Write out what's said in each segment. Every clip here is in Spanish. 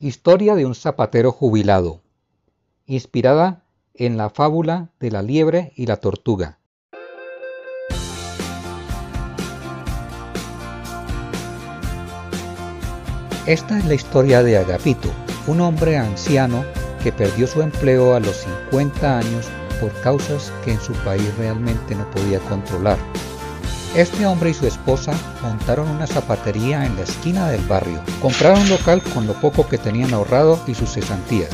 Historia de un zapatero jubilado, inspirada en la fábula de la liebre y la tortuga. Esta es la historia de Agapito, un hombre anciano que perdió su empleo a los 50 años por causas que en su país realmente no podía controlar. Este hombre y su esposa montaron una zapatería en la esquina del barrio. Compraron un local con lo poco que tenían ahorrado y sus cesantías.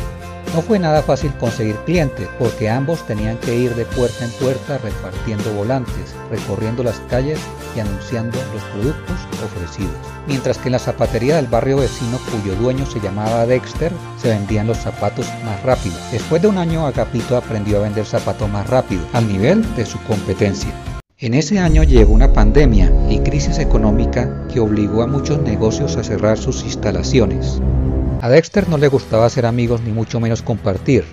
No fue nada fácil conseguir clientes porque ambos tenían que ir de puerta en puerta repartiendo volantes, recorriendo las calles y anunciando los productos ofrecidos. Mientras que en la zapatería del barrio vecino cuyo dueño se llamaba Dexter se vendían los zapatos más rápido. Después de un año Agapito aprendió a vender zapatos más rápido, al nivel de su competencia. En ese año llegó una pandemia y crisis económica que obligó a muchos negocios a cerrar sus instalaciones. A Dexter no le gustaba hacer amigos ni mucho menos compartir.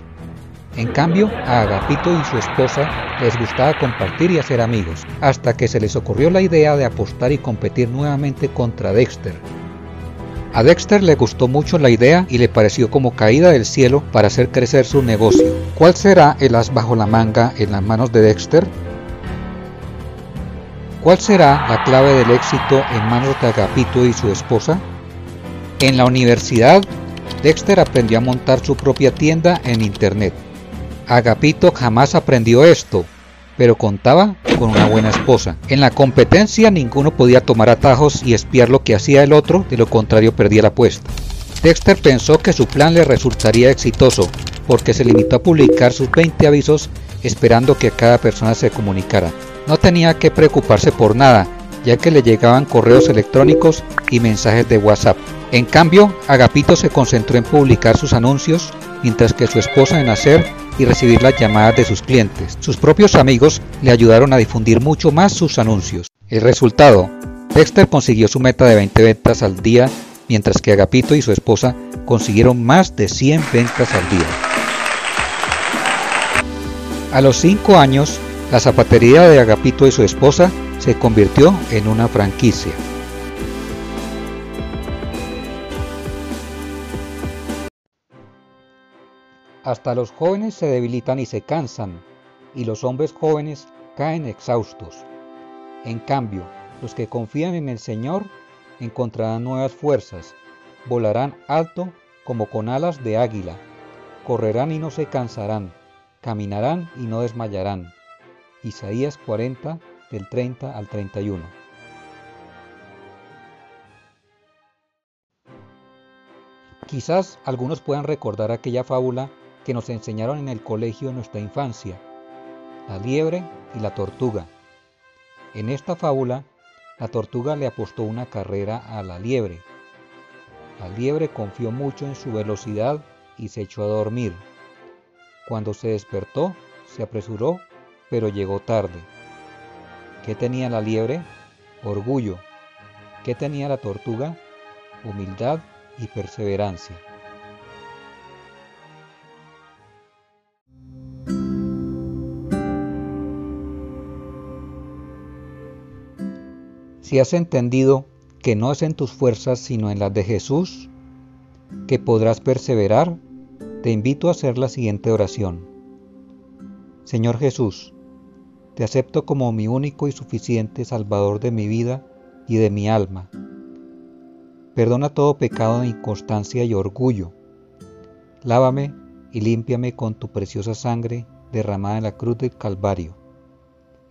En cambio, a Agapito y su esposa les gustaba compartir y hacer amigos, hasta que se les ocurrió la idea de apostar y competir nuevamente contra Dexter. A Dexter le gustó mucho la idea y le pareció como caída del cielo para hacer crecer su negocio. ¿Cuál será el as bajo la manga en las manos de Dexter? ¿Cuál será la clave del éxito en manos de Agapito y su esposa? En la universidad, Dexter aprendió a montar su propia tienda en Internet. Agapito jamás aprendió esto, pero contaba con una buena esposa. En la competencia ninguno podía tomar atajos y espiar lo que hacía el otro, de lo contrario perdía la apuesta. Dexter pensó que su plan le resultaría exitoso, porque se limitó a publicar sus 20 avisos esperando que cada persona se comunicara. No tenía que preocuparse por nada, ya que le llegaban correos electrónicos y mensajes de WhatsApp. En cambio, Agapito se concentró en publicar sus anuncios, mientras que su esposa en hacer y recibir las llamadas de sus clientes. Sus propios amigos le ayudaron a difundir mucho más sus anuncios. El resultado, Dexter consiguió su meta de 20 ventas al día, mientras que Agapito y su esposa consiguieron más de 100 ventas al día. A los 5 años, la zapatería de Agapito y su esposa se convirtió en una franquicia. Hasta los jóvenes se debilitan y se cansan, y los hombres jóvenes caen exhaustos. En cambio, los que confían en el Señor encontrarán nuevas fuerzas, volarán alto como con alas de águila, correrán y no se cansarán, caminarán y no desmayarán. Isaías 40 del 30 al 31. Quizás algunos puedan recordar aquella fábula que nos enseñaron en el colegio en nuestra infancia, la liebre y la tortuga. En esta fábula, la tortuga le apostó una carrera a la liebre. La liebre confió mucho en su velocidad y se echó a dormir. Cuando se despertó, se apresuró pero llegó tarde. ¿Qué tenía la liebre? Orgullo. ¿Qué tenía la tortuga? Humildad y perseverancia. Si has entendido que no es en tus fuerzas sino en las de Jesús, que podrás perseverar, te invito a hacer la siguiente oración. Señor Jesús, te acepto como mi único y suficiente Salvador de mi vida y de mi alma. Perdona todo pecado de inconstancia y orgullo. Lávame y límpiame con tu preciosa sangre derramada en la cruz del Calvario.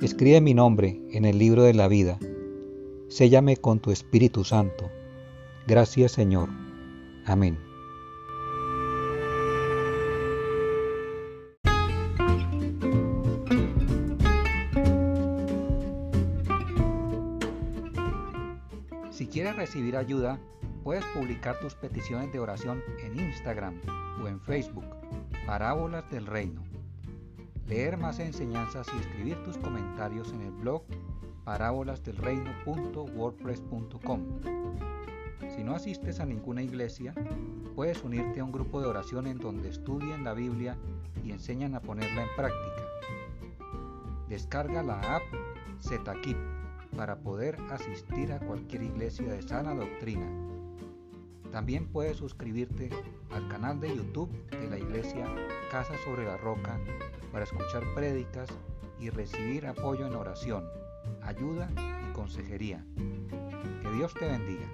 Escribe mi nombre en el libro de la vida. Séllame con tu Espíritu Santo. Gracias Señor. Amén. Quieres recibir ayuda, puedes publicar tus peticiones de oración en Instagram o en Facebook, Parábolas del Reino. Leer más enseñanzas y escribir tus comentarios en el blog parábolasdelreino.wordpress.com. Si no asistes a ninguna iglesia, puedes unirte a un grupo de oración en donde estudien la Biblia y enseñan a ponerla en práctica. Descarga la app Zetaquip para poder asistir a cualquier iglesia de sana doctrina. También puedes suscribirte al canal de YouTube de la Iglesia Casa sobre la Roca para escuchar prédicas y recibir apoyo en oración, ayuda y consejería. Que Dios te bendiga.